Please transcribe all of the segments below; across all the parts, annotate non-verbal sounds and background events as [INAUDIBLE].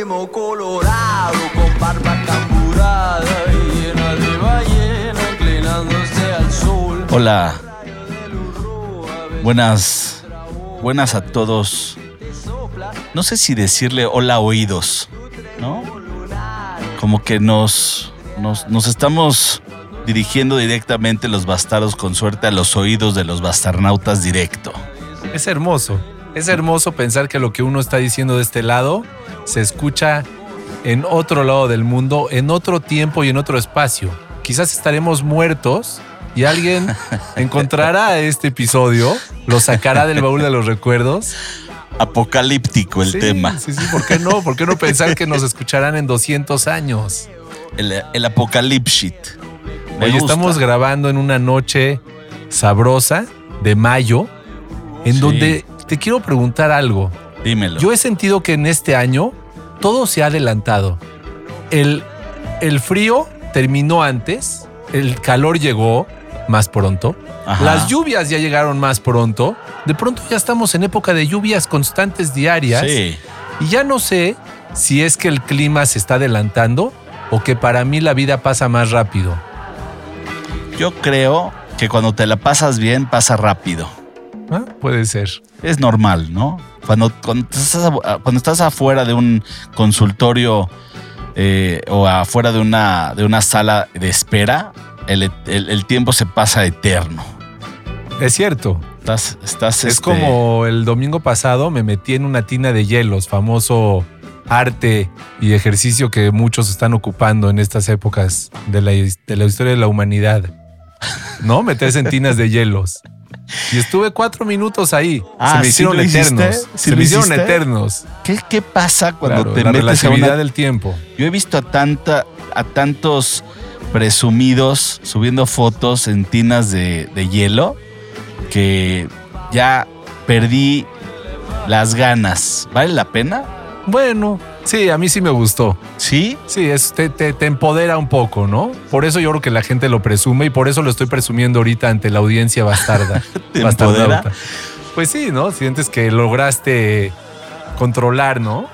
Primo colorado con barba camburada y llena de ballena inclinándose al sol. Hola. Buenas. Buenas a todos. No sé si decirle hola oídos, ¿no? Como que nos, nos, nos estamos dirigiendo directamente los bastardos con suerte a los oídos de los bastarnautas directo. Es hermoso. Es hermoso pensar que lo que uno está diciendo de este lado se escucha en otro lado del mundo, en otro tiempo y en otro espacio. Quizás estaremos muertos y alguien [LAUGHS] encontrará este episodio, lo sacará del baúl de los recuerdos. Apocalíptico el Sí, tema. Sí, sí, ¿por qué no? ¿Por qué no pensar que nos escucharán en 200 años? El, el apocalipsis. Hoy estamos grabando en una noche sabrosa de mayo, en Sí. donde te quiero preguntar algo. Dímelo. Yo he sentido que en este año todo se ha adelantado. El, el frío terminó antes, el calor llegó más pronto, Ajá. las lluvias ya llegaron más pronto, de pronto ya estamos en época de lluvias constantes diarias Sí. y ya no sé si es que el clima se está adelantando o que para mí la vida pasa más rápido. Yo creo que cuando te la pasas bien, pasa rápido. ¿Ah? Puede ser. Es normal, ¿no? Cuando, cuando, estás, a- cuando estás afuera de un consultorio eh, o afuera de una, de una sala de espera, el, el- el tiempo se pasa eterno. Es cierto. Estás, estás Es este, como el domingo pasado me metí en una tina de hielos, famoso arte y ejercicio que muchos están ocupando en estas épocas de la, de la historia de la humanidad. ¿No? Meterse en tinas de hielos. Y estuve cuatro minutos ahí. Ah, Se me ¿sí hicieron hiciste? eternos. ¿Sí Se me hicieron eternos. ¿Qué, qué pasa cuando Claro, te la metes relatividad una... del tiempo. Yo he visto a, tanta, a tantos presumidos subiendo fotos en tinas de, de hielo que ya perdí las ganas. ¿Vale la pena? Bueno, sí, a mí sí me gustó. ¿Sí? Sí, es, te, te- te empodera un poco, ¿no? Por eso yo creo que la gente lo presume y por eso lo estoy presumiendo ahorita ante la audiencia bastarda. [LAUGHS] ¿Te empodera? Pues sí, ¿no? Sientes que lograste controlar, ¿no?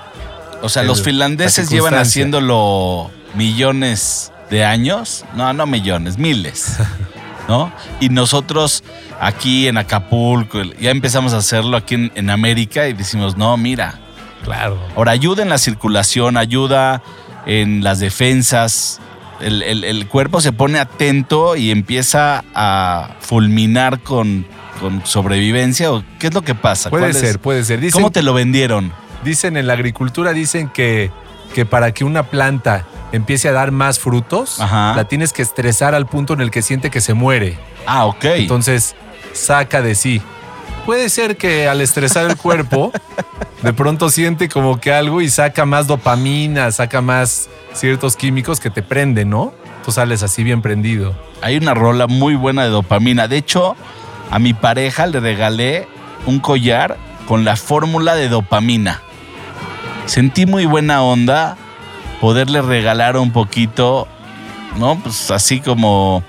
O sea, El- los la finlandeses llevan haciéndolo millones de años. No, no millones, miles. [LAUGHS] ¿No? Y nosotros aquí en Acapulco ya empezamos a hacerlo aquí en, en América y decimos, no, mira, Claro. Ahora, ayuda en la circulación, ayuda en las defensas. El, el- el cuerpo se pone atento y empieza a fulminar con, con sobrevivencia. ¿O ¿Qué es lo que pasa? Puede ¿Cuál es- ser, puede ser. Dicen, ¿Cómo te lo vendieron? dicen en la agricultura, dicen que, que para que una planta empiece a dar más frutos, Ajá. la tienes que estresar al punto en el que siente que se muere. Ah, ok. Entonces, saca de sí. Puede ser que al estresar el cuerpo, de pronto siente como que algo y saca más dopamina, saca más ciertos químicos que te prenden, ¿no? Tú sales así bien prendido. Hay una rola muy buena de dopamina. De hecho, a mi pareja le regalé un collar con la fórmula de dopamina. Sentí muy buena onda poderle regalar un poquito, ¿no? Pues así como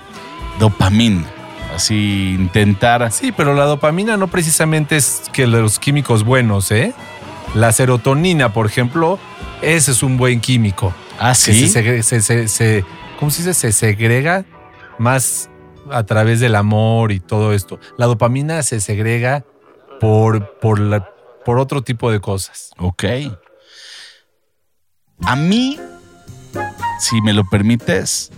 dopamina. Así intentar. Sí, pero la dopamina no precisamente es que los químicos buenos, ¿eh? La serotonina, por ejemplo, ese es un buen químico. Ah, sí. se, segre- se- se- se- ¿cómo se dice? Se segrega más a través del amor y todo esto. La dopamina se segrega por, por, la- por otro tipo de cosas. Ok. A mí, si me lo permites,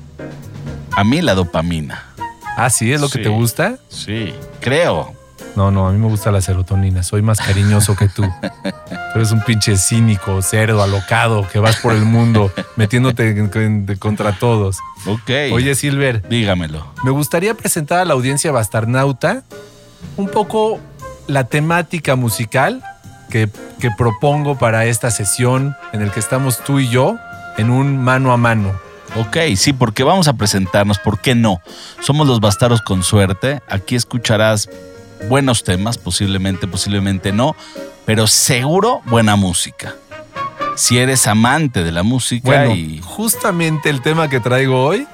a mí la dopamina. Ah, sí, es lo que te gusta. Sí, creo. No, no, a mí me gusta la serotonina. Soy más cariñoso que tú. [LAUGHS] Tú eres un pinche cínico, cerdo, alocado, que vas por el mundo metiéndote en- en- de contra todos. Ok. Oye, Silver, dígamelo. me gustaría presentar a la audiencia bastarnauta un poco la temática musical que, que propongo para esta sesión en el que estamos tú y yo en un mano a mano. Ok, sí, porque vamos a presentarnos, ¿por qué no? Somos los bastardos con suerte. Aquí escucharás buenos temas, posiblemente, posiblemente no, pero seguro buena música. Si eres amante de la música Bueno, y justamente el tema que traigo hoy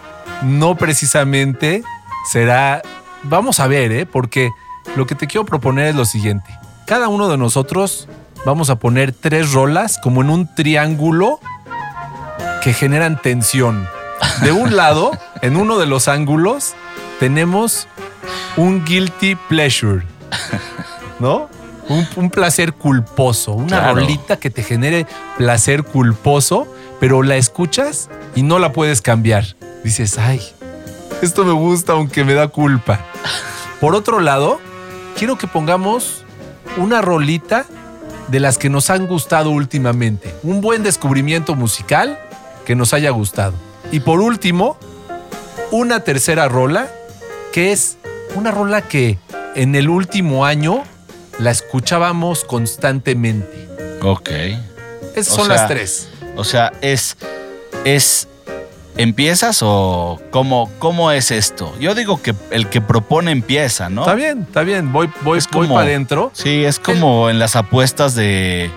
no precisamente será... Vamos a ver, ¿eh? Porque lo que te quiero proponer es lo siguiente. Cada uno de nosotros vamos a poner tres rolas como en un triángulo que generan tensión. De un lado, en uno de los ángulos, tenemos un guilty pleasure, ¿no? Un, un placer culposo, una Claro. rolita que te genere placer culposo, pero la escuchas y no la puedes cambiar. Dices, ay, esto me gusta aunque me da culpa. Por otro lado, quiero que pongamos una rolita de las que nos han gustado últimamente. Un buen descubrimiento musical que nos haya gustado. Y por último, una tercera rola que es una rola que en el último año la escuchábamos constantemente. Ok. Esas O son sea, las tres. O sea, es. es. ¿Empiezas o cómo, cómo es esto? Yo digo que el que propone empieza, ¿no? Está bien, está bien. Voy, voy, Es voy como- para adentro. Sí, es como en las apuestas de,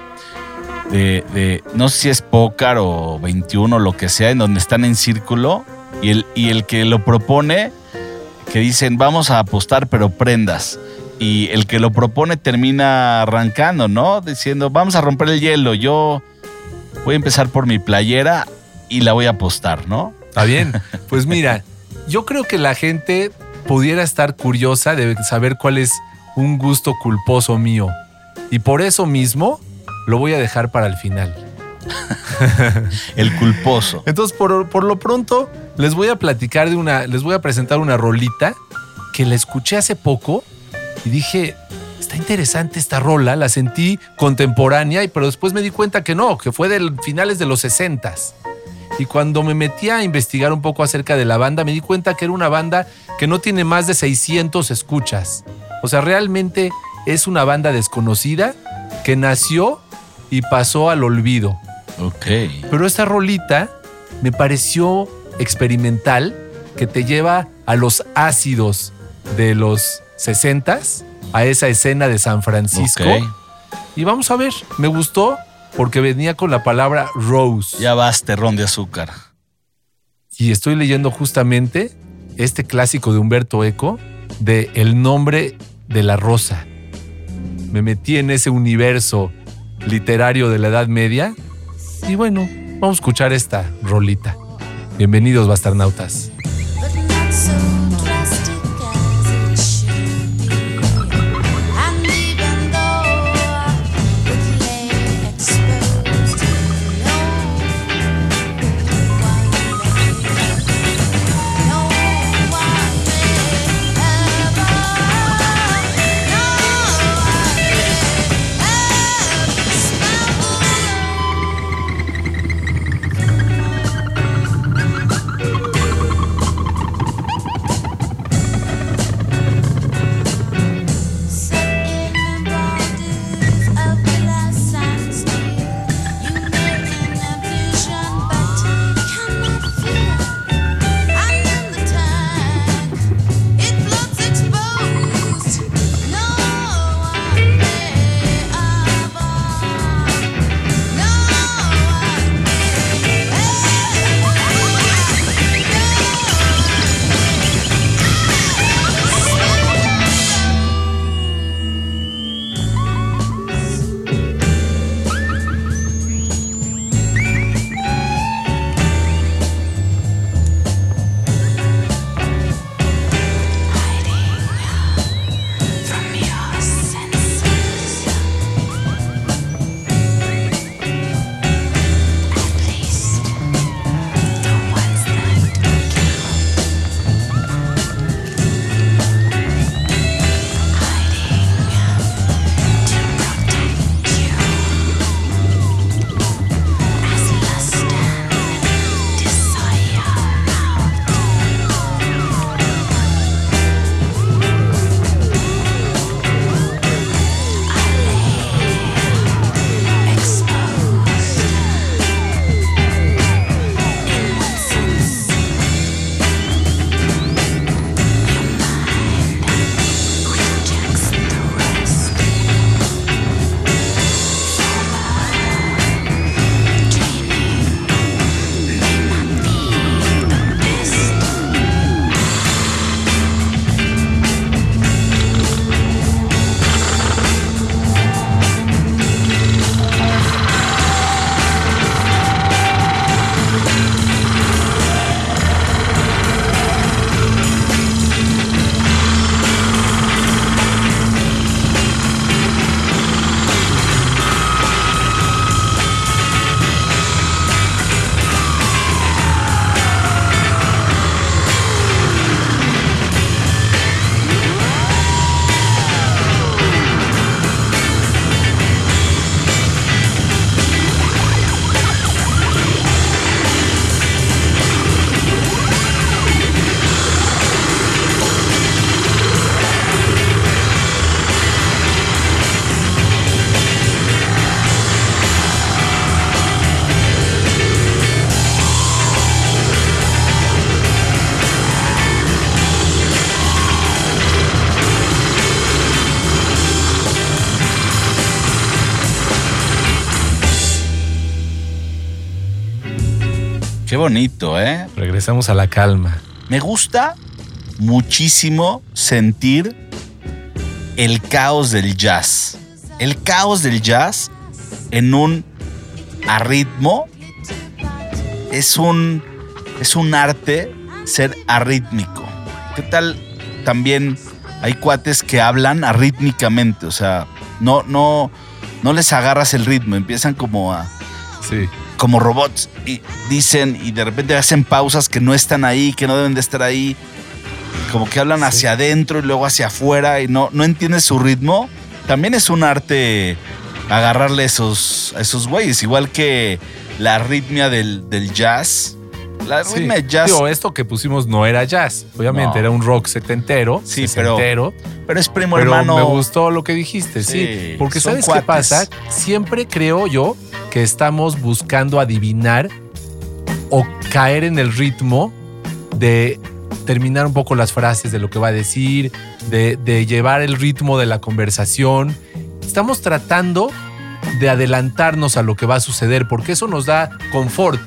de, no sé si es póker o 21 lo que sea, en donde están en círculo y el, y el que lo propone, que dicen vamos a apostar pero prendas. Y el que lo propone termina arrancando, ¿no? Diciendo vamos a romper el hielo, yo voy a empezar por mi playera y la voy a apostar, ¿no? Está bien. Pues mira, yo creo que la gente pudiera estar curiosa de saber cuál es un gusto culposo mío. Y por eso mismo lo voy a dejar para el final. [LAUGHS] El culposo. Entonces, por, por lo pronto, les voy a platicar de una, les voy a presentar una rolita que la escuché hace poco y dije, está interesante esta rola, la sentí contemporánea, y pero después me di cuenta que no, que fue de finales de los 60 Y cuando me metí a investigar un poco acerca de la banda, me di cuenta que era una banda que no tiene más de 600 escuchas. O sea, realmente es una banda desconocida que nació y pasó al olvido. Ok. Pero esta rolita me pareció experimental que te lleva a los ácidos de los 60s, a esa escena de San Francisco. Ok. Y vamos a ver, me gustó porque venía con la palabra Rose. Ya vas, terrón de azúcar. Y estoy leyendo justamente este clásico de Humberto Eco de El nombre de la rosa. Me metí en ese universo literario de la Edad Media y bueno, vamos a escuchar esta rolita. Bienvenidos, bastarnautas. Qué bonito, ¿eh? Regresamos a la calma. Me gusta muchísimo sentir el caos del jazz. El caos del jazz en un arritmo es un es un arte ser arrítmico. ¿Qué tal también hay cuates que hablan arrítmicamente, o sea, no no no les agarras el ritmo, empiezan como a Sí. Como robots y dicen y de repente hacen pausas que no están ahí, que no deben de estar ahí, como que hablan hacia adentro y luego hacia afuera y no, no entiendes su ritmo. También es un arte agarrarle esos, a esos güeyes, igual que la arritmia del, del jazz. La Sí. jazz, Digo, esto que pusimos no era jazz. Obviamente No. era un rock setentero. Sí, pero- sesentero, pero es primo pero hermano. me gustó lo que dijiste, sí. Sí, Porque ¿sabes cuates. qué pasa? Siempre creo yo que estamos buscando adivinar o caer en el ritmo de terminar un poco las frases de lo que va a decir, de, de llevar el ritmo de la conversación. Estamos tratando de adelantarnos a lo que va a suceder porque eso nos da confort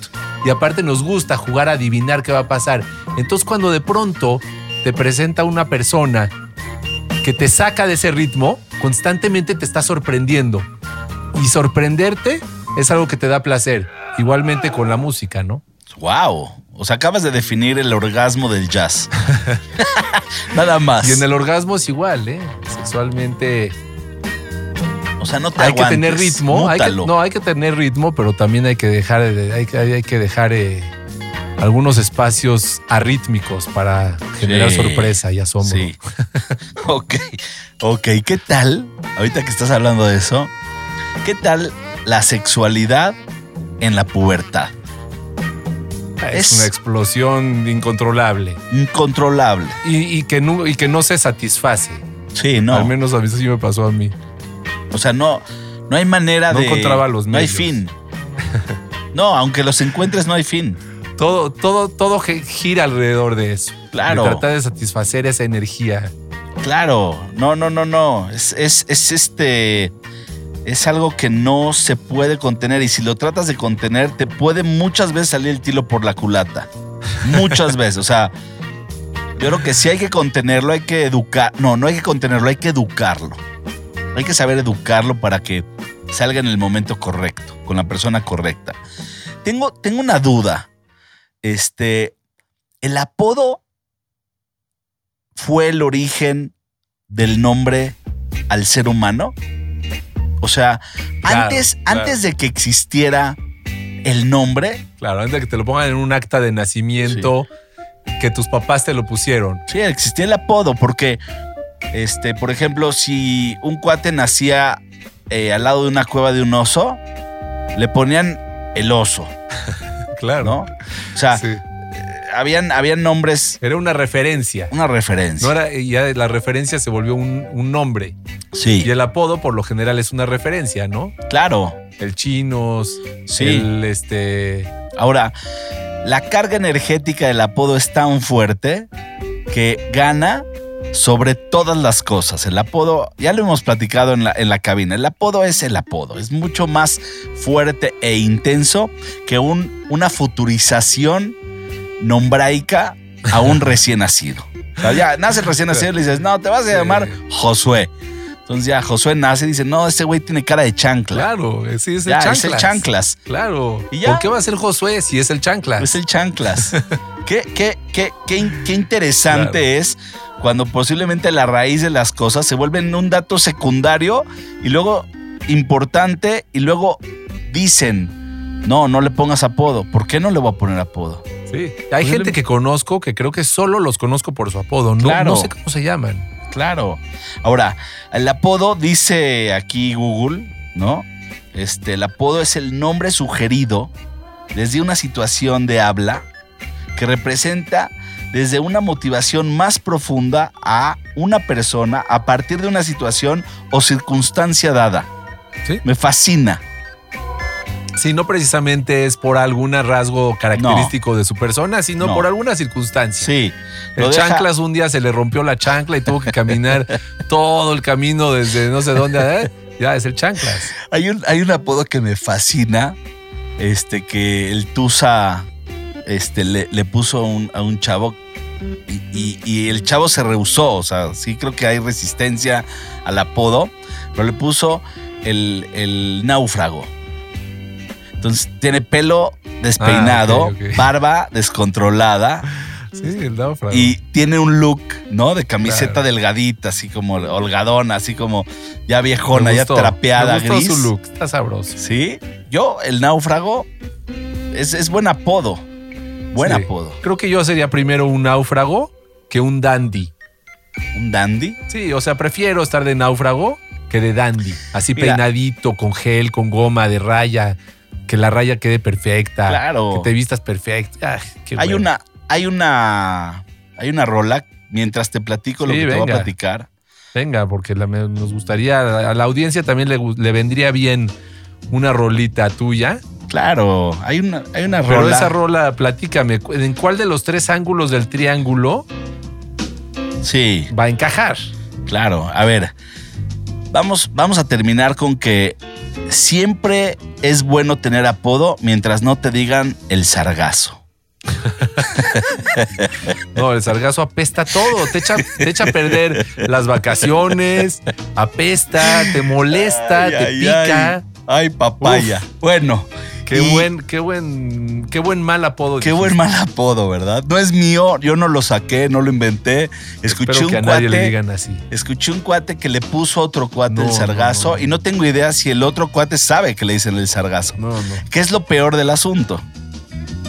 y aparte nos gusta jugar a adivinar qué va a pasar. Entonces cuando de pronto te presenta una persona que te saca de ese ritmo, constantemente te está sorprendiendo. Y sorprenderte es algo que te da placer. Igualmente con la música, ¿no? Wow. O sea, acabas de definir el orgasmo del jazz. [LAUGHS] Nada más. Y en el orgasmo es igual, ¿eh? Sexualmente o sea, no te hay que tener ritmo. Hay que, mútalo. no, hay que tener ritmo, pero también hay que dejar, de- hay, que- hay que dejar eh, algunos espacios arrítmicos para generar Sí. sorpresa y asombro. Sí. [LAUGHS] ok. Ok. ¿Qué tal? Ahorita que estás hablando de eso, ¿qué tal la sexualidad en la pubertad? Es, Es- una explosión incontrolable Incontrolable. y, y que no, y que no se satisface. Sí, no. Al menos a mí sí me pasó a mí. O sea, no, no hay manera No de. encontraba los No hay fin. [LAUGHS] No, aunque los encuentres, no hay fin. Todo, todo, todo gi- gira alrededor de eso. Claro. De tratar de satisfacer esa energía. Claro. No, no, no, no. Es, es, es este. Es algo que no se puede contener. Y si lo tratas de contener, te puede muchas veces salir el tiro por la culata. Muchas [LAUGHS] veces. O sea, yo creo que sí hay que contenerlo, hay que educar. No, no hay que contenerlo, hay que educarlo. Hay que saber educarlo para que salga en el momento correcto, con la persona correcta. Tengo, tengo una duda. Este, el apodo fue el origen del nombre al ser humano. O sea, Claro, antes, claro. antes de que existiera el nombre, Claro, antes de que te lo pongan en un acta de nacimiento que tus papás te lo pusieron. sí, existía el apodo, porque, este, por ejemplo, si un cuate nacía eh, al lado de una cueva de un oso, le ponían el oso, [LAUGHS] Claro. ¿no? O sea, Sí. habían, habían nombres, Era una referencia. una referencia. No era, ya la referencia se volvió un, un nombre. sí, Y el apodo, por lo general, es una referencia, ¿no? claro. El chinos, Sí. el este. Ahora, la carga energética del apodo es tan fuerte que gana sobre todas las cosas. El apodo, ya lo hemos platicado en la, en la cabina, el apodo es el apodo, es mucho más fuerte e intenso que un, una futurización nombraica a un recién nacido. O sea, ya nace el recién nacido y le dices, no, te vas a llamar Josué. Entonces ya Josué nace y dice, no, ese güey tiene cara de chancla. Claro, sí, es el ya, chanclas. es el chanclas. Claro. ¿Y ya? ¿Por qué va a ser Josué si es el chanclas? Es el chanclas. [LAUGHS] qué, qué, qué, qué, in- qué interesante Claro. es cuando posiblemente la raíz de las cosas se vuelven un dato secundario y luego importante y luego dicen, no, no le pongas apodo. ¿Por qué no le voy a poner apodo? Sí. Hay gente que conozco que creo que solo los conozco por su apodo. No, no sé cómo se llaman. Claro. Ahora, el apodo dice aquí Google, ¿no? Este, el apodo es el nombre sugerido desde una situación de habla que representa desde una motivación más profunda a una persona a partir de una situación o circunstancia dada. Sí. Me fascina. Sí, no precisamente es por algún rasgo característico de su persona, sino No. por alguna circunstancia. Sí. El deja- chanclas un día se le rompió la chancla y tuvo que caminar [LAUGHS] todo el camino desde no sé dónde. ¿eh? Ya es el chanclas. Hay un, hay un apodo que me fascina, este, que el Tusa este, le, le puso un- a un chavo y, y- y el chavo se rehusó. O sea, sí creo que hay resistencia al apodo, pero le puso el, el náufrago. Entonces tiene pelo despeinado, Ah, barba descontrolada Sí, el náufrago. y tiene un look, ¿no? De camiseta Claro. delgadita, así como holgadona, así como ya viejona, Me ya trapeada, me gustó gris. su look, está sabroso. Sí, yo, el náufrago, es, es buen apodo. Buen Sí. apodo. Creo que yo sería primero un náufrago que un dandy. Un dandy. Sí, o sea, prefiero estar de náufrago que de dandy. Así Mira. peinadito, con gel, con goma de raya, que la raya quede perfecta. Claro. Que te vistas perfecta. Ay, qué Hay bueno. una, hay una, hay una rola. Mientras te platico lo que te voy a venga. platicar. Venga, porque la- nos gustaría, a la audiencia también le, vendría bien una rolita tuya. Claro, hay una, hay una Pero rola. esa rola, platícame, ¿en cuál de los tres ángulos del triángulo Sí, va a encajar? claro. A ver, vamos, vamos a terminar con que siempre es bueno tener apodo mientras no te digan el sargazo. [LAUGHS] No, el sargazo apesta todo, te echa, te echa a perder las vacaciones, apesta, te molesta, Ay, te ay, pica. Ay, Ay, papaya. Bueno. Qué y buen, qué buen, qué buen mal apodo. Qué buen mal apodo, ¿verdad? No es mío, yo no lo saqué, no lo inventé. Escuché Espero un que a cuate. nadie le digan así. Escuché un cuate que le puso otro cuate No, el sargazo no, no. y no tengo idea si el otro cuate sabe que le dicen el sargazo. No, no. ¿Qué es lo peor del asunto?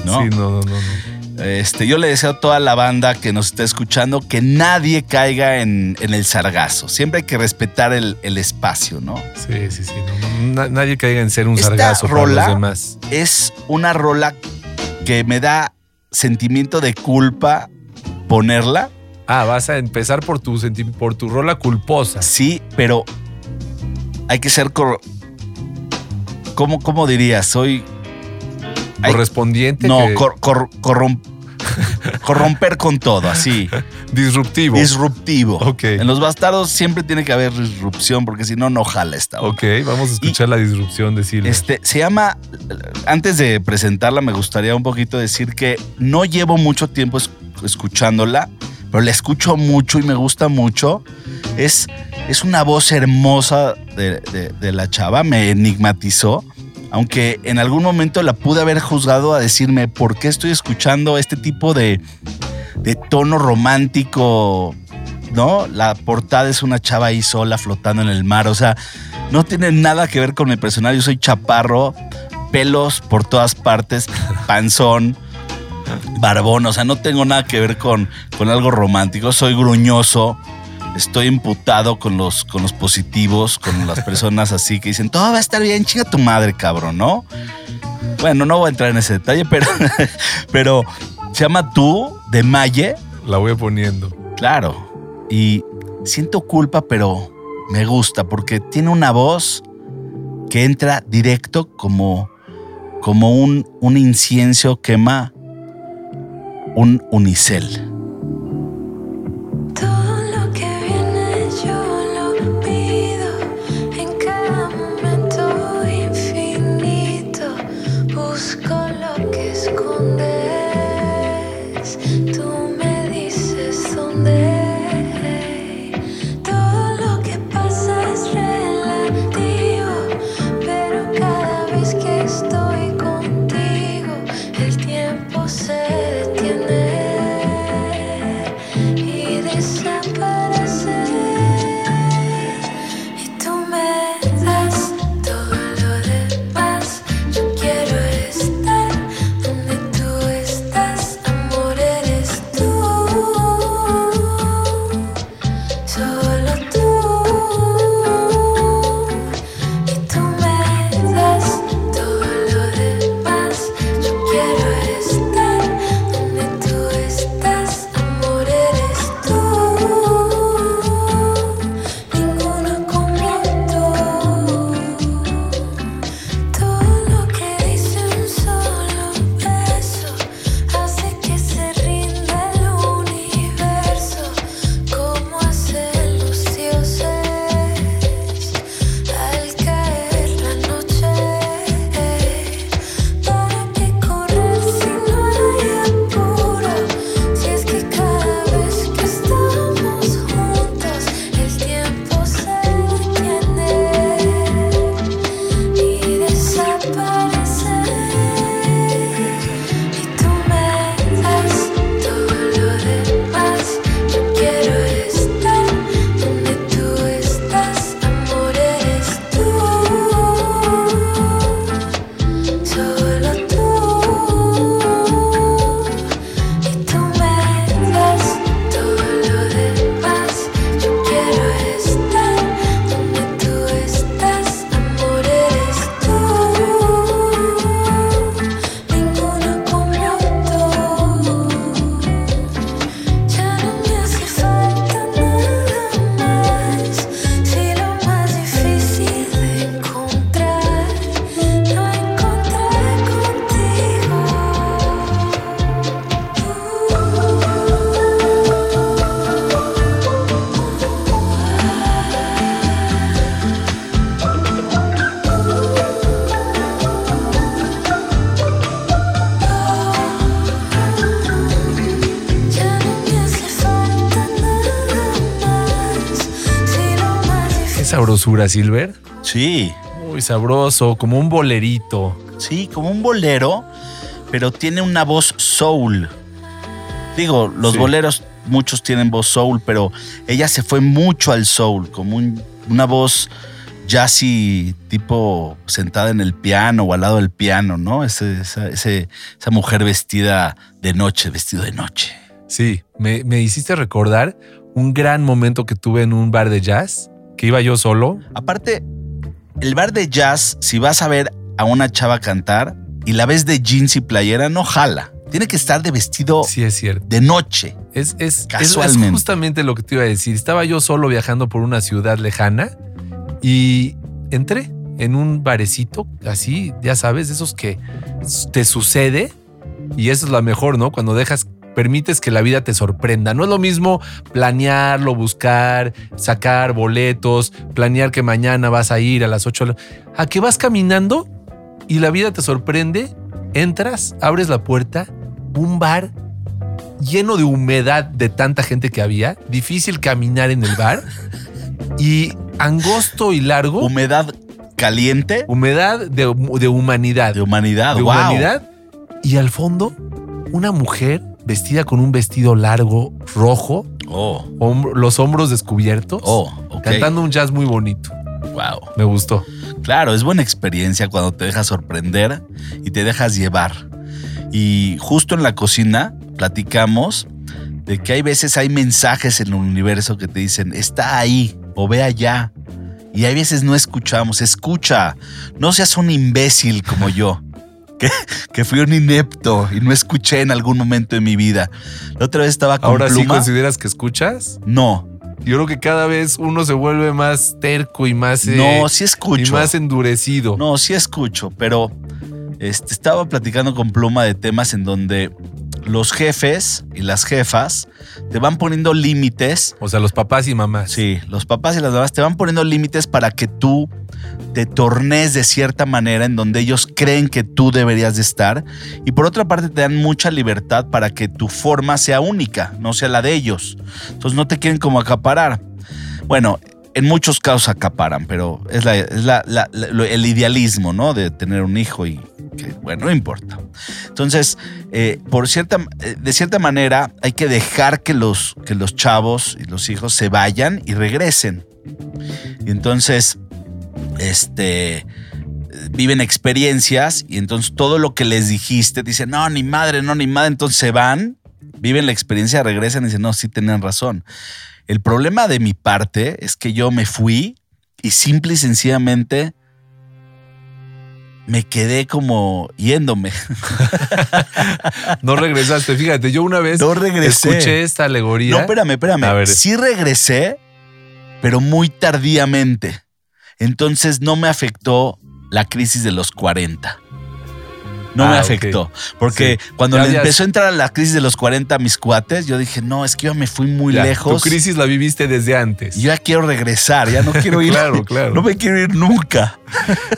¿No? Sí, no, no, no, no. Este, yo le deseo a toda la banda que nos está escuchando que nadie caiga en, en el sargazo. Siempre hay que respetar el, el espacio, ¿no? Sí, sí, sí. no, no. Na- nadie caiga en ser un Esta sargazo para los demás. Es una rola que me da sentimiento de culpa ponerla. Ah, vas a empezar por tu, por tu rola culposa. Sí, pero hay que ser... ¿Cómo, cómo dirías? Soy... Correspondiente. No, que- cor- cor- corrom- [LAUGHS] corromper con todo, así. disruptivo. Disruptivo. Ok. En los bastardos siempre tiene que haber disrupción porque si no, no jala esta. onda. ok, vamos a escuchar la disrupción de. Este, se llama, antes de presentarla me gustaría un poquito decir que no llevo mucho tiempo es- escuchándola, pero la escucho mucho y me gusta mucho. Es, es una voz hermosa de, de- de la chava, me enigmatizó, aunque en algún momento la pude haber juzgado a decirme por qué estoy escuchando este tipo de, de tono romántico, ¿no? La portada es una chava ahí sola flotando en el mar, o sea, no tiene nada que ver con mi personaje. Yo soy chaparro, pelos por todas partes, [LAUGHS] panzón, barbón. O sea, no tengo nada que ver con, con algo romántico. Soy gruñoso. Estoy imputado con los, con los positivos, con las personas así que dicen, todo va a estar bien, chinga tu madre, cabrón, ¿no? Bueno, no voy a entrar en ese detalle, pero, [LAUGHS] pero se llama Tú de Maye. La voy poniendo. Claro. Y siento culpa, pero me gusta porque tiene una voz que entra directo como, como un, un incienso quema un unicel. Sabrosura, Silver. Sí, Muy sabroso, como un bolerito. sí, como un bolero, pero tiene una voz soul. Digo, los Sí. boleros, muchos tienen voz soul, pero ella se fue mucho al soul, como un- una voz jazzy, tipo sentada en el piano o al lado del piano, ¿no? Ese- esa, ese- esa mujer vestida de noche, vestido de noche. Sí, me, me hiciste recordar un gran momento que tuve en un bar de jazz, que iba yo solo. Aparte, el bar de jazz, si vas a ver a una chava cantar y la ves de jeans y playera, no jala. Tiene que estar de vestido Sí, es cierto. de noche. Es, es, Casualmente. es justamente lo que te iba a decir. Estaba yo solo viajando por una ciudad lejana y entré en un barecito, así, ya sabes, de esos que te sucede y eso es lo mejor, ¿no? Cuando dejas, permites que la vida te sorprenda. No es lo mismo planearlo, buscar, sacar boletos, planear que mañana vas a ir a las 8, a que vas caminando y la vida te sorprende, entras, abres la puerta, un bar lleno de humedad de tanta gente que había, difícil caminar en el bar y angosto y largo, Humedad caliente humedad de, de humanidad. de humanidad. de wow. humanidad. Y al fondo, una mujer vestida con un vestido largo, rojo, Oh, los hombros descubiertos, oh, cantando un jazz muy bonito. Wow. Me gustó. Claro, es buena experiencia cuando te dejas sorprender y te dejas llevar. Y justo en la cocina platicamos de que hay veces hay mensajes en el universo que te dicen, está ahí o ve allá. Y hay veces no escuchamos, escucha, no seas un imbécil como yo. Que, que fui un inepto y no escuché en algún momento de mi vida. La otra vez estaba con Ahora sí pluma. consideras que escuchas. no, Yo creo que cada vez uno se vuelve más terco y más, eh, no, sí y escucho. más endurecido. No, sí escucho, pero este, estaba platicando con Pluma de temas en donde los jefes y las jefas te van poniendo límites. O sea, los papás y mamás. Sí, los papás y las mamás te van poniendo límites para que tú te tornes de cierta manera en donde ellos creen que tú deberías de estar. Y por otra parte te dan mucha libertad para que tu forma sea única, no sea la de ellos. Entonces no te quieren como acaparar. Bueno, en muchos casos acaparan, pero es, la- es la- la- la- lo- el idealismo, ¿no? De tener un hijo y que, bueno, no importa. Entonces, eh, por cierta, eh, de cierta manera, hay que dejar que los, que los chavos y los hijos se vayan y regresen. Y entonces, este, viven experiencias y entonces todo lo que les dijiste, dicen, no, ni madre, no, ni madre, entonces se van, viven la experiencia, regresan y dicen, no, sí tenían razón. El problema de mi parte es que yo me fui y simple y sencillamente me quedé como yéndome. [LAUGHS] No regresaste. Fíjate, yo una vez No regresé. escuché esta alegoría. No, espérame, espérame. A ver. Sí regresé, pero muy tardíamente. Entonces no me afectó la crisis de los 40. No Ah, me ok. afectó. Porque Sí. cuando Ya empezó a entrar la crisis de los 40 a mis cuates, yo dije, no, es que yo me fui muy Ya, lejos. Tu crisis la viviste desde antes. yo ya quiero regresar, ya no quiero ir. Claro, claro. No me quiero ir nunca.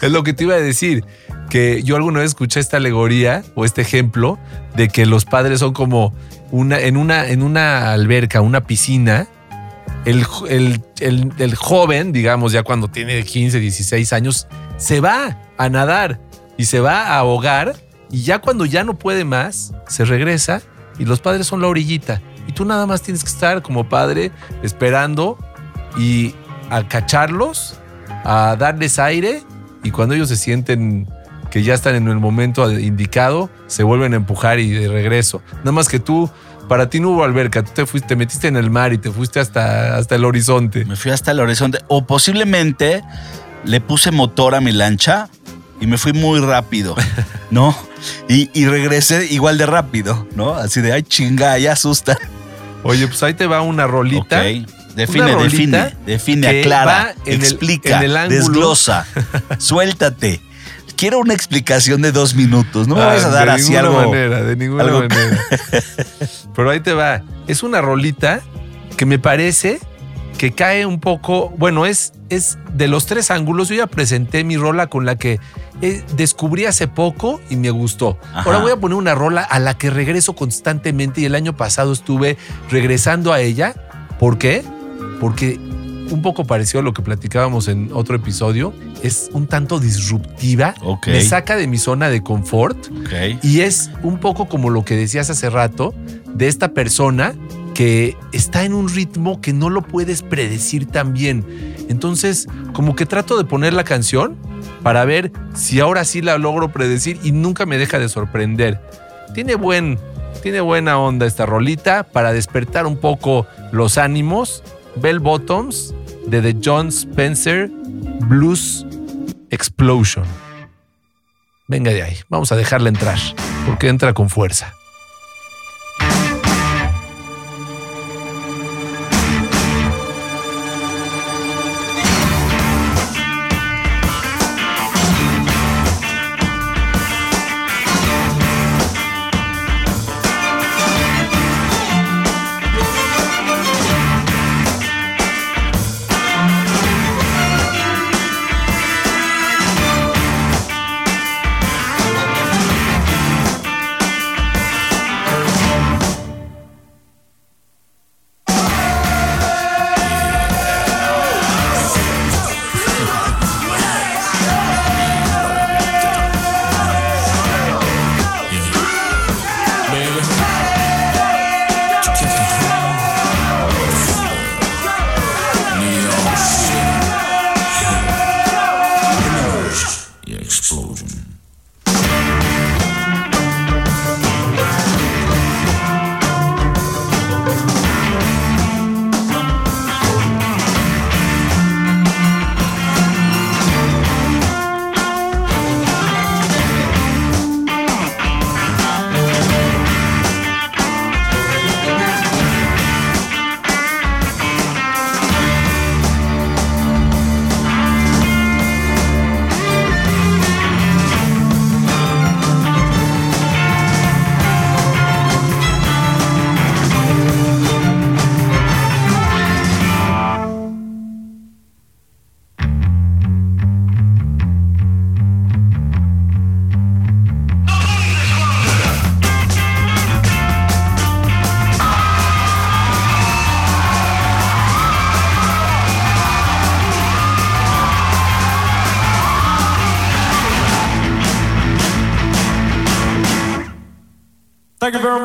Es lo que te iba a decir. Que yo alguna vez escuché esta alegoría o este ejemplo de que los padres son como una, en, una, en una alberca, una piscina. El, el- el- el joven, digamos, ya cuando tiene 15, 16 años, se va a nadar y se va a ahogar y ya cuando ya no puede más, se regresa y los padres son la orillita. Y tú nada más tienes que estar como padre esperando y a cacharlos, a darles aire y cuando ellos se sienten que ya están en el momento indicado, se vuelven a empujar y de regreso. Nada más que tú, para ti no hubo alberca, tú te fuiste, te metiste en el mar y te fuiste hasta, hasta el horizonte. Me fui hasta el horizonte. O posiblemente le puse motor a mi lancha y me fui muy rápido, [LAUGHS] ¿no? Y, y regresé igual de rápido, ¿no? Así de, ay, chinga, ya asusta. Oye, pues ahí te va una rolita. Ok. Define, Una define, rolita define, aclara, el- explica, en el desglosa, [LAUGHS] suéltate. Quiero una explicación de dos minutos. No me Ah, vas a dar de así ninguna algo. manera, de ninguna algo- manera. [LAUGHS] Pero ahí te va. Es una rolita que me parece que cae un poco. Bueno, es, es de los tres ángulos. Yo ya presenté mi rola con la que eh, descubrí hace poco y me gustó. Ajá. Ahora voy a poner una rola a la que regreso constantemente y el año pasado estuve regresando a ella. ¿Por qué? Porque un poco parecido a lo que platicábamos en otro episodio. Es un tanto disruptiva. Ok. Me saca de mi zona de confort. Ok. Y es un poco como lo que decías hace rato de esta persona que está en un ritmo que no lo puedes predecir tan bien. Entonces, como que trato de poner la canción para ver si ahora sí la logro predecir y nunca me deja de sorprender. Tiene buen tiene buena onda esta rolita para despertar un poco los ánimos. Bell Bottoms de The John Spencer Blues Explosion. Venga de ahí, vamos a dejarla entrar, porque entra con fuerza.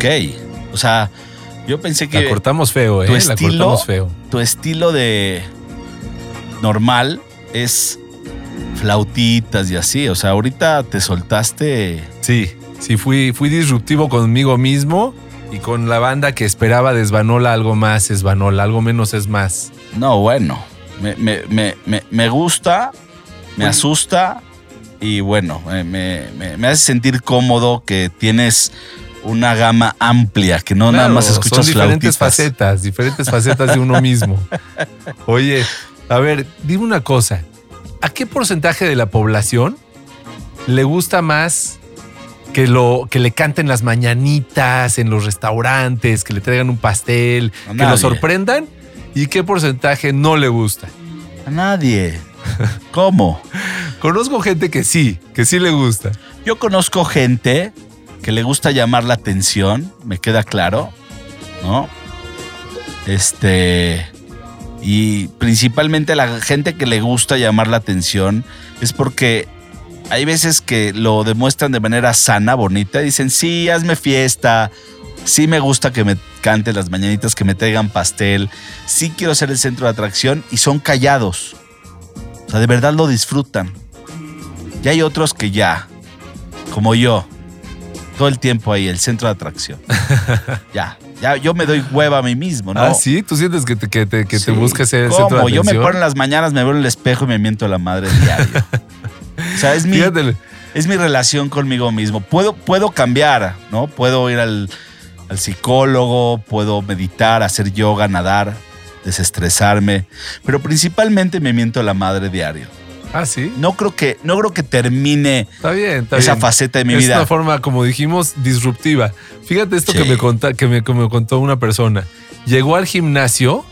Ok. O sea, yo pensé que La cortamos feo, ¿eh? tu La estilo, cortamos feo. tu estilo de normal es flautitas y así. O sea, ahorita te soltaste. Sí, sí, fui, fui disruptivo conmigo mismo y con la banda que esperaba de Esbanola algo más, Esbanola, algo menos es más. No, bueno. Me, me- me- me- me gusta, me asusta y bueno, me- me hace sentir cómodo que tienes una gama amplia, que no nada más escuchas Son diferentes flautitas. facetas, diferentes facetas de uno mismo. [LAUGHS] Oye, a ver, dime una cosa. ¿A qué porcentaje de la población le gusta más que, lo, que le canten las mañanitas en los restaurantes, que le traigan un pastel, A que nadie. lo sorprendan? ¿Y qué porcentaje no le gusta? A nadie. ¿Cómo? [LAUGHS] Conozco gente que sí, que sí le gusta. Yo conozco gente que le gusta llamar la atención, me queda claro, ¿no? Este. Y principalmente la gente que le gusta llamar la atención es porque hay veces que lo demuestran de manera sana, bonita. Dicen, sí, hazme fiesta. Sí me gusta que me canten las mañanitas, que me traigan pastel. Sí quiero ser el centro de atracción y son callados. O sea, de verdad lo disfrutan. Y hay otros que ya, como yo, todo el tiempo ahí, el centro de atracción. [LAUGHS] ya, ya, yo me doy hueva a mí mismo, ¿no? Ah, sí, tú sientes que te, que te, que te Sí. busca ser el ¿Cómo? centro de Yo me paro en las mañanas, me veo en el espejo y me miento la madre diario. o sea, es mi, Fíjate, es mi relación conmigo mismo. Puedo, puedo cambiar, ¿no? Puedo ir al, al psicólogo, puedo meditar, hacer yoga, nadar, desestresarme, pero principalmente me miento la madre diario. Ah, sí. No creo que, no creo que termine Está bien, está esa bien. faceta de mi es vida. una forma, como dijimos, disruptiva. Fíjate esto Sí. que, me conta- que, me, que me contó una persona. Llegó al gimnasio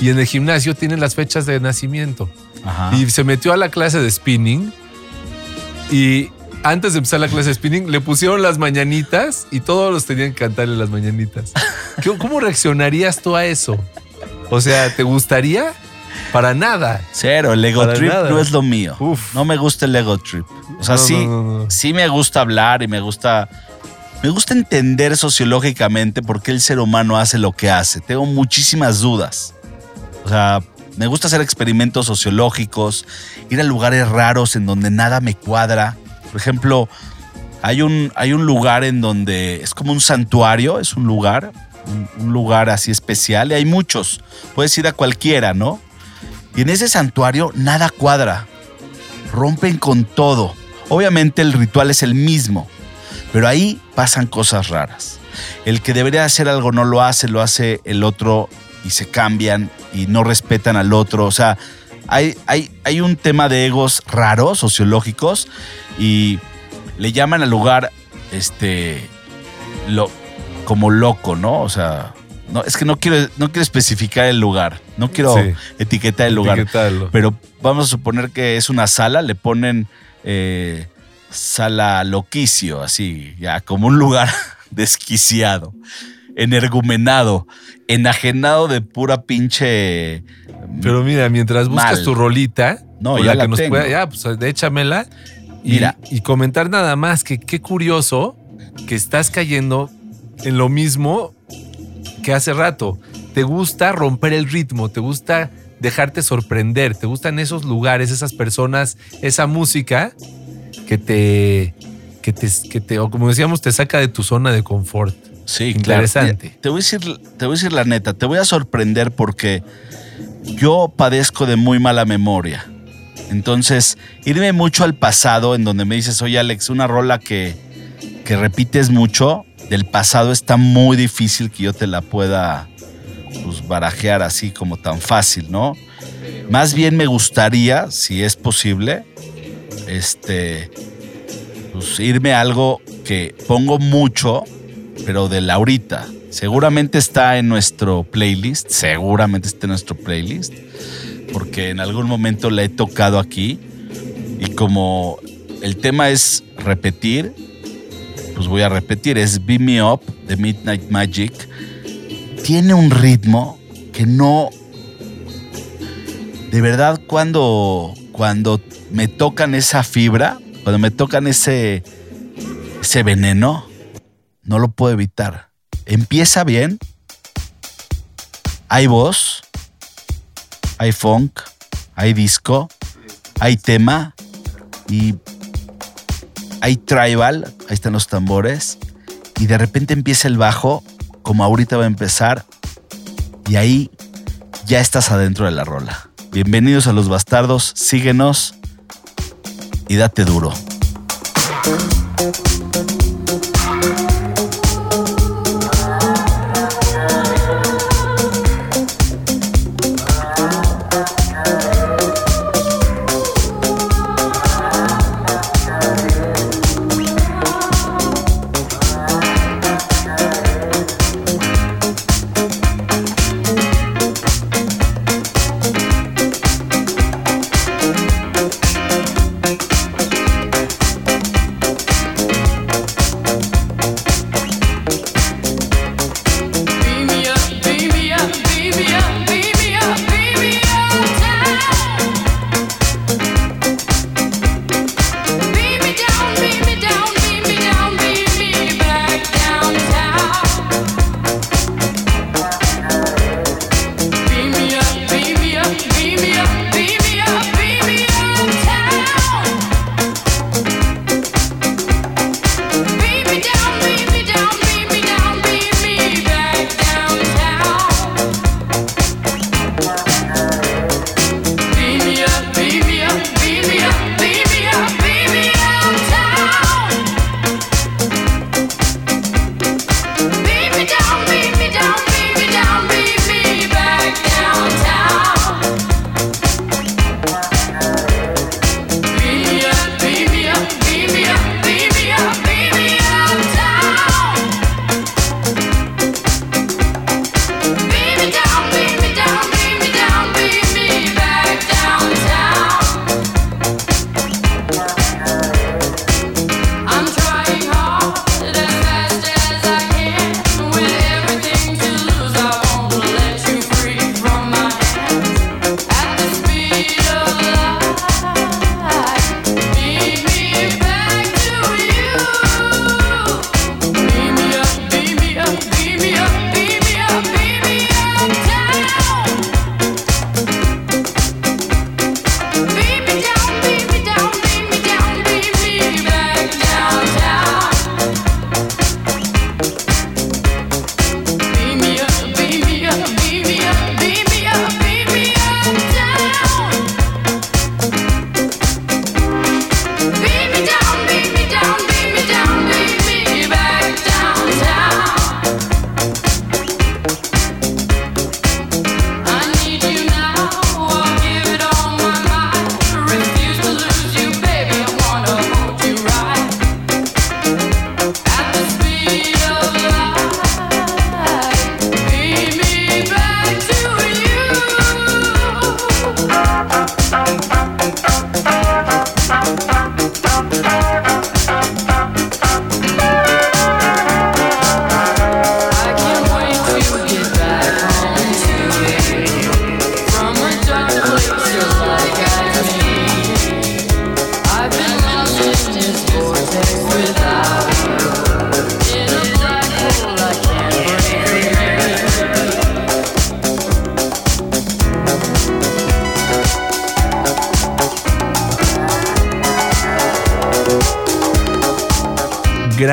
y en el gimnasio tienen las fechas de nacimiento. Ajá. Y se metió a la clase de spinning y antes de empezar la clase de spinning le pusieron las mañanitas y todos los tenían que cantarle las mañanitas. [LAUGHS] ¿Qué- ¿Cómo reaccionarías tú a eso? O sea, ¿te gustaría? Para nada. Cero, el ego Para trip nada. no es lo mío. Uf. No me gusta el ego trip. O sea, No, sí, no. sí me gusta hablar y me gusta. Me gusta entender sociológicamente por qué el ser humano hace lo que hace. Tengo muchísimas dudas. O sea, me gusta hacer experimentos sociológicos, ir a lugares raros en donde nada me cuadra. Por ejemplo, hay un, hay un lugar en donde es como un santuario, es un lugar, un, un lugar así especial, y hay muchos. Puedes ir a cualquiera, ¿no? Y en ese santuario nada cuadra. Rompen con todo. Obviamente el ritual es el mismo, pero ahí pasan cosas raras. El que debería hacer algo no lo hace, lo hace el otro y se cambian y no respetan al otro. O sea, hay, hay, hay un tema de egos raros, sociológicos, y le llaman al lugar este lo, como loco, ¿no? O sea, no, es que no quiero, no quiero especificar el lugar, no quiero Sí. etiquetar el lugar. Pero vamos a suponer que es una sala, le ponen eh, sala loquicio, así, ya, como un lugar [LAUGHS] desquiciado, energumenado, enajenado de pura pinche. Pero mira, mientras buscas Mal. tu rolita, No, ya la la que nos tengo. pueda, ya, pues échamela. Y, Mira. y comentar nada más que qué curioso que estás cayendo en lo mismo que hace rato. Te gusta romper el ritmo, te gusta dejarte sorprender, te gustan esos lugares, esas personas, esa música que te, que te, que te, o como decíamos, te saca de tu zona de confort. Sí, Interesante. claro. Te voy, a decir, te voy a decir la neta, te voy a sorprender porque yo padezco de muy mala memoria. Entonces, irme mucho al pasado en donde me dices, oye Alex, una rola que, que repites mucho del pasado está muy difícil que yo te la pueda pues, barajear así como tan fácil, ¿no? Más bien me gustaría, si es posible, este, pues irme a algo que pongo mucho, pero de Laurita. Seguramente está en nuestro playlist, seguramente está en nuestro playlist, porque en algún momento la he tocado aquí y como el tema es repetir, pues voy a repetir, es Beam Me Up de Midnight Magic. Tiene un ritmo que no... De verdad, cuando, cuando me tocan esa fibra, cuando me tocan ese, ese veneno, no lo puedo evitar. Empieza bien, hay voz, hay funk, hay disco, hay tema y hay tribal, ahí están los tambores, y de repente empieza el bajo, como ahorita va a empezar, y ahí ya estás adentro de la rola. Bienvenidos a Los Bastardos, síguenos y date duro.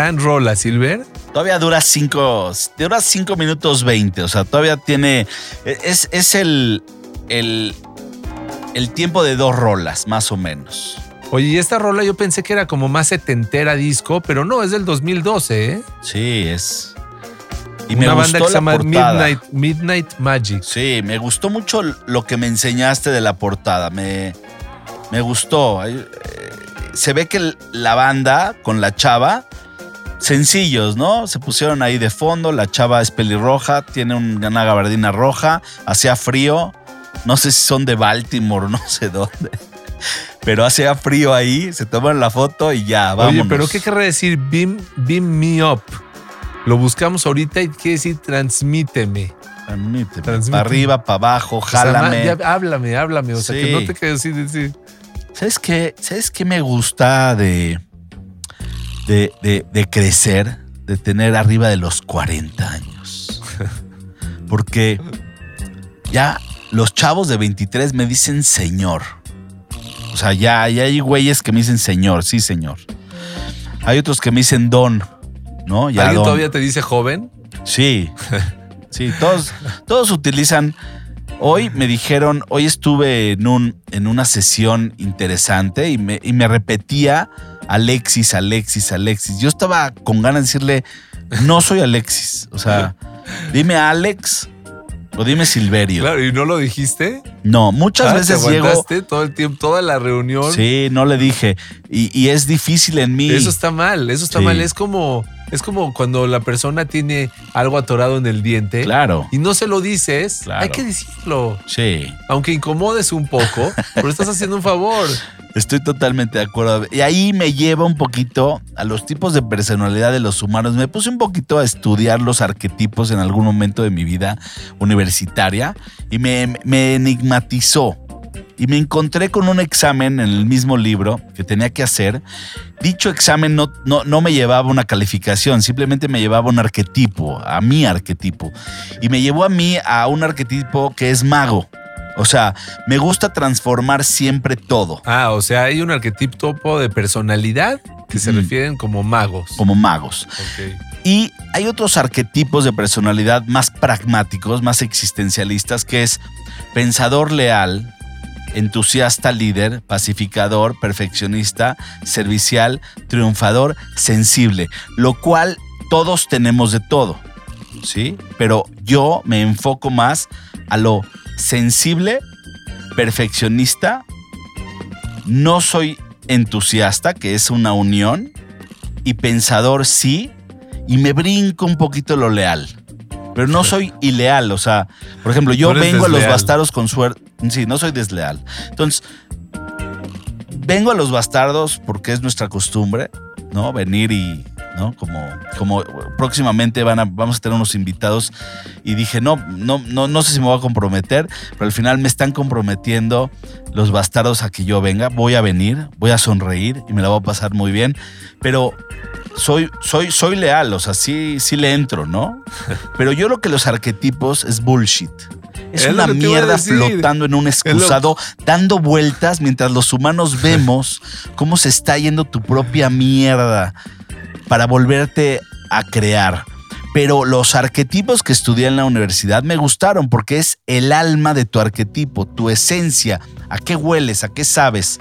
Gran rola, Silver. Todavía dura 5 dura cinco minutos 20. O sea, todavía tiene. Es, es el, el. El tiempo de dos rolas, más o menos. Oye, y esta rola yo pensé que era como más setentera disco, pero no, es del 2012, ¿eh? Sí, es. Y me Una banda gustó que se la llama. Midnight, Midnight Magic. Sí, me gustó mucho lo que me enseñaste de la portada. Me, me gustó. Eh, Se ve que la banda con la chava, sencillos, ¿no? Se pusieron ahí de fondo. La chava es pelirroja, tiene un- una gabardina roja, hacía frío. No sé si son de Baltimore, [LAUGHS] no sé dónde. Pero hacía frío ahí, se toman la foto y ya, vamos. Oye, pero ¿qué querrá decir beam, beam me up? Lo buscamos ahorita y quiere decir transmíteme. Transmíteme. Transmíteme. Para arriba, para abajo, O sea, jálame. ya háblame, háblame. O sea, que no te quedes así decir. ¿Sabes qué? ¿Sabes qué me gusta de, de, de- de crecer? De tener arriba de los 40 años. [LAUGHS] Porque ya los chavos de 23 me dicen señor. O sea, ya, ya hay güeyes que me dicen señor, sí, señor. Hay otros que me dicen don, ¿no? Ya ¿Alguien don. todavía te dice joven? Sí, [LAUGHS] sí, todos, todos utilizan Hoy me dijeron, hoy estuve en, un, en una sesión interesante y me, y me repetía Alexis, Alexis, Alexis. Yo estaba con ganas de decirle, no soy Alexis. O sea, dime Alex o dime Silverio. Claro, ¿y no lo dijiste? No, muchas Ah, veces te llego. todo el tiempo, toda la reunión. Sí, no le dije. Y, y es difícil en mí. Eso está mal, eso está Sí. mal. Es como, es como cuando la persona tiene algo atorado en el diente Claro. y no se lo dices, Claro. hay que decirlo. Sí. Aunque incomodes un poco, pero estás haciendo un favor. [LAUGHS] Estoy totalmente de acuerdo. Y ahí me lleva un poquito a los tipos de personalidad de los humanos. Me puse un poquito a estudiar los arquetipos en algún momento de mi vida universitaria y me, me enigmatizó. Y me encontré con un examen en el mismo libro que tenía que hacer. Dicho examen no, no, no me llevaba una calificación, simplemente me llevaba un arquetipo, a mi arquetipo. Y me llevó a mí a un arquetipo que es mago. O sea, me gusta transformar siempre todo. Ah, o sea, hay un arquetipo de personalidad que se refieren como magos. como magos. Y hay otros arquetipos de personalidad más pragmáticos, más existencialistas, que es pensador leal, entusiasta líder, pacificador, perfeccionista, servicial, triunfador, sensible, lo cual todos tenemos de todo, ¿sí? Pero yo me enfoco más a lo sensible, perfeccionista, no soy entusiasta, que es una unión, y pensador sí, y me brinco un poquito lo leal. Pero no soy [LAUGHS] ileal, o sea, por ejemplo, yo vengo a los bastardos con suerte. Sí, no soy desleal. Entonces, vengo a los bastardos porque es nuestra costumbre, ¿no? Venir y, ¿no? Como, como próximamente van a, vamos a tener unos invitados y dije, no, no, no, no sé si me voy a comprometer, pero al final me están comprometiendo los bastardos a que yo venga. Voy a venir, voy a sonreír y me la voy a pasar muy bien, pero soy, soy, soy leal, o sea, sí, sí le entro, ¿no? [LAUGHS] Pero yo lo que los arquetipos es bullshit. Es, una mierda flotando en un excusado, dando vueltas mientras los humanos [LAUGHS] vemos cómo se está yendo tu propia mierda para volverte a crear. Pero los arquetipos que estudié en la universidad me gustaron porque es el alma de tu arquetipo, tu esencia, a qué hueles, a qué sabes.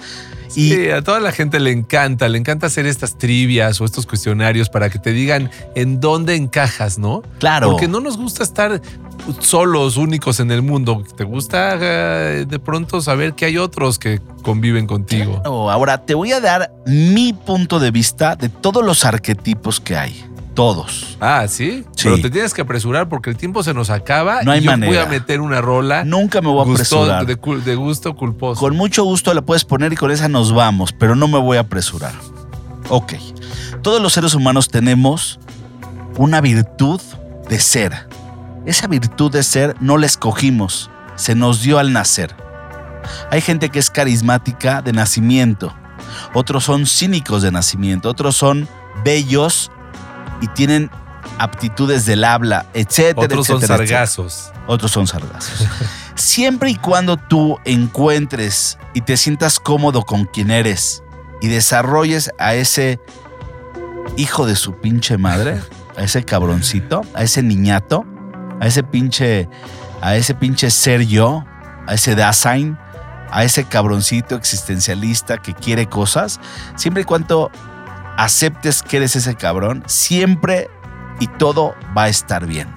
Y Sí, a toda la gente le encanta, le encanta hacer estas trivias o estos cuestionarios para que te digan en dónde encajas, ¿no? claro, Porque no nos gusta estar solos, únicos en el mundo. Te gusta eh, de pronto saber que hay otros que conviven contigo. Claro, Ahora te voy a dar mi punto de vista de todos los arquetipos que hay. Todos. Ah, ¿sí? Sí. Pero te tienes que apresurar porque el tiempo se nos acaba No hay y yo voy manera. a meter una rola Nunca me voy a apresurar. de, de gusto culposo. Con mucho gusto la puedes poner y con esa nos vamos, pero no me voy a apresurar. Ok. Todos los seres humanos tenemos una virtud de ser. Esa virtud de ser no la escogimos, se nos dio al nacer. Hay gente que es carismática de nacimiento, otros son cínicos de nacimiento, otros son bellos y tienen aptitudes del habla, etcétera, Otros son etcétera. sargazos. Otros son sargazos. [LAUGHS] Siempre y cuando tú encuentres y te sientas cómodo con quien eres y desarrolles a ese hijo de su pinche madre, [LAUGHS] a ese cabroncito, a ese niñato, a ese pinche, a ese pinche ser yo, a ese Dasein, a ese cabroncito existencialista que quiere cosas, siempre y cuando aceptes que eres ese cabrón, siempre y todo va a estar bien.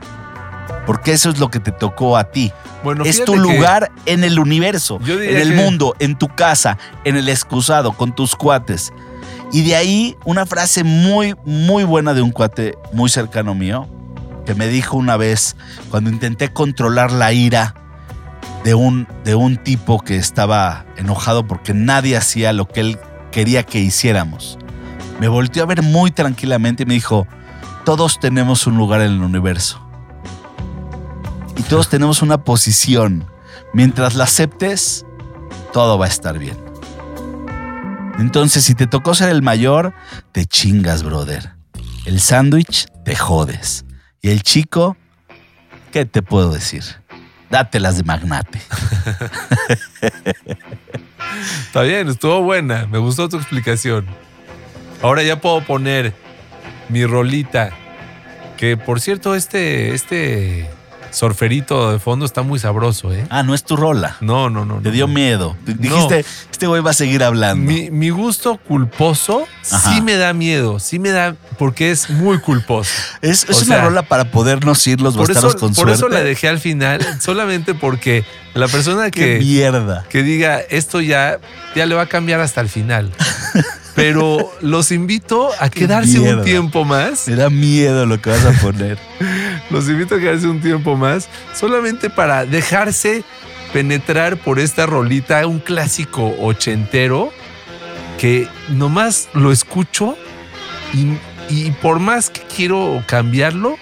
Porque eso es lo que te tocó a ti. Bueno, es tu lugar en el universo, en el mundo, en tu casa, en el excusado, con tus cuates. Y de ahí una frase muy, muy buena de un cuate muy cercano mío, que me dijo una vez, cuando intenté controlar la ira de un, de un tipo que estaba enojado porque nadie hacía lo que él quería que hiciéramos. Me volteó a ver muy tranquilamente y me dijo, todos tenemos un lugar en el universo. Y todos tenemos una posición. Mientras la aceptes, todo va a estar bien. Entonces, si te tocó ser el mayor, te chingas, brother. El sándwich, te jodes. Y el chico, ¿qué te puedo decir? Dátelas de magnate. [LAUGHS] Está bien, estuvo buena. Me gustó tu explicación. Ahora ya puedo poner mi rolita. Que por cierto, este, este surferito de fondo está muy sabroso, ¿eh? Ah, no es tu rola. No, no, no. Te dio no. miedo. Dijiste, este güey va a seguir hablando. Mi, mi gusto culposo Ajá. sí me da miedo, sí me da, porque es muy culposo. [LAUGHS] es una sea, rola para podernos ir los Por bastardos con por suerte. eso la dejé al final, [LAUGHS] solamente porque la persona Qué que, mierda. que diga esto ya, ya le va a cambiar hasta el final. [LAUGHS] Pero los invito a quedarse un tiempo más. Me da miedo lo que vas a poner. [LAUGHS] Los invito a quedarse un tiempo más, solamente para dejarse penetrar por esta rolita, un clásico ochentero, que nomás lo escucho y, y por más que quiero cambiarlo,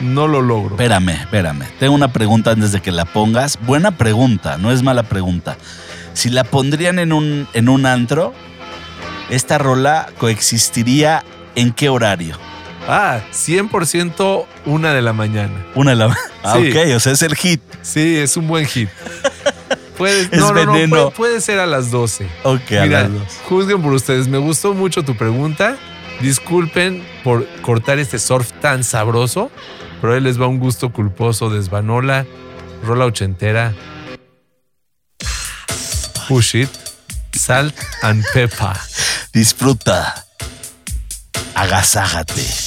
no lo logro. Espérame, espérame. Tengo una pregunta antes de que la pongas. Buena pregunta, no es mala pregunta. Si la pondrían en un, en un antro, esta rola coexistiría en qué horario? Ah, 100% una de la mañana. Una de la. [LAUGHS] Ah, Sí. ok, o sea, es el hit. Sí, es un buen hit. [LAUGHS] Puede, Es no, no, no, puede, puede ser a las 12. Ok, a Mira, las dos. juzguen por ustedes. Me gustó mucho tu pregunta. Disculpen por cortar este surf tan sabroso, pero ahí les va un gusto culposo de Svanola, rola ochentera. Push it, salt and pepper. Disfruta. Agasájate.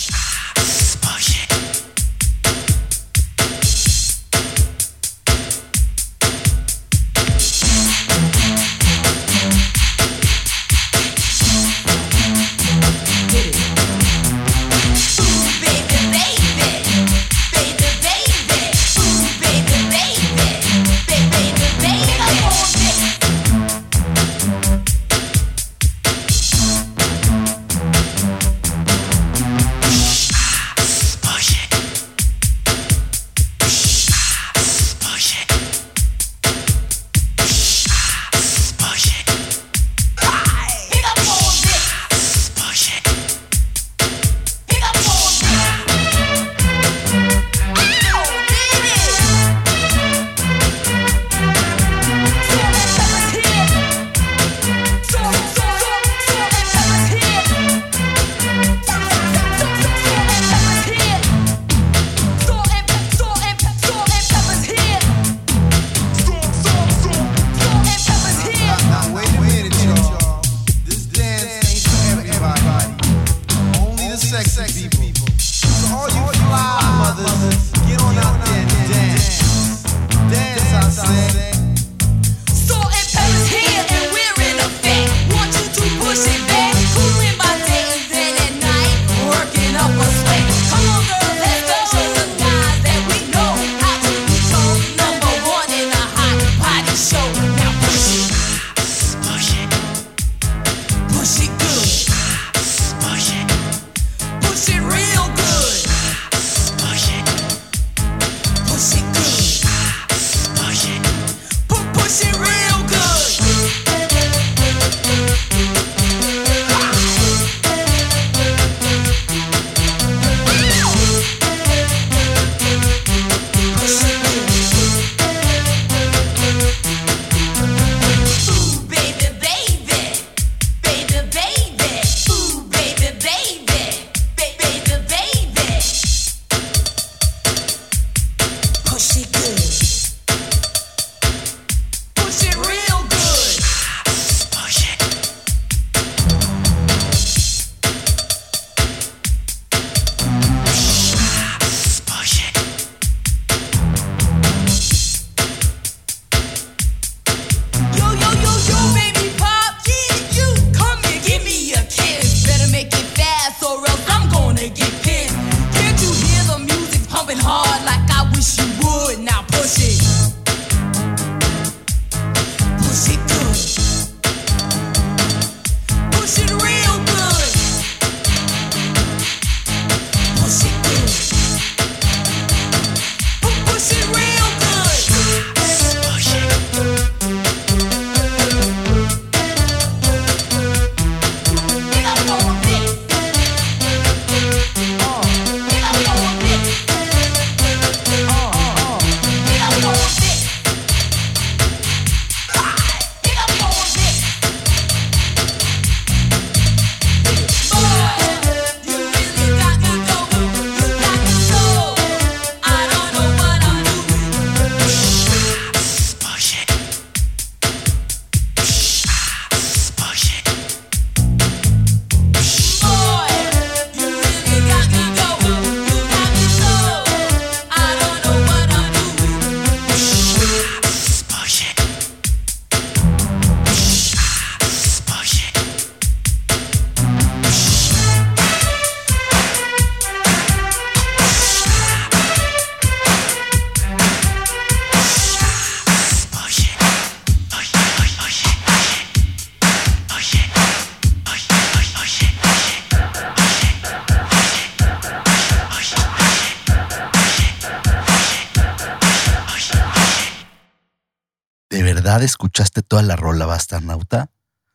La rola, Bastarnauta?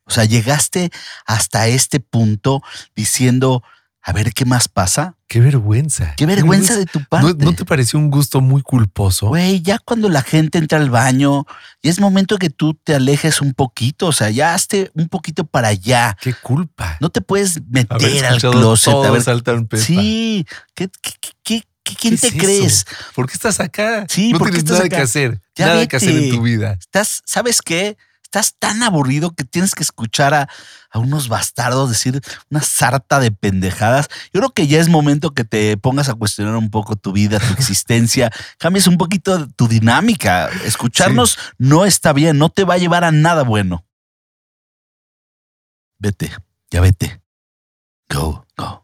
O sea, llegaste hasta este punto diciendo, a ver qué más pasa. Qué vergüenza. Qué vergüenza de tu ¿No, parte. ¿No te pareció un gusto muy culposo? Güey, ya cuando la gente entra al baño, ya es momento que tú te alejes un poquito, o sea, ya hazte un poquito para allá. Qué culpa. No te puedes meter al closet. a ver- Saltan Pepa. sí, ¿qué, qué, qué- quién ¿Qué te es eso? crees? ¿Por qué estás acá? Sí, no ¿por qué tienes estás nada acá? que hacer. Ya nada que hacer en tu vida. Estás, ¿sabes qué? Estás tan aburrido que tienes que escuchar a, a unos bastardos decir una sarta de pendejadas. Yo creo que ya es momento que te pongas a cuestionar un poco tu vida, tu [LAUGHS] existencia, cambies un poquito tu dinámica. Escucharnos no está bien, no te va a llevar a nada bueno. Vete, ya vete. Go, go.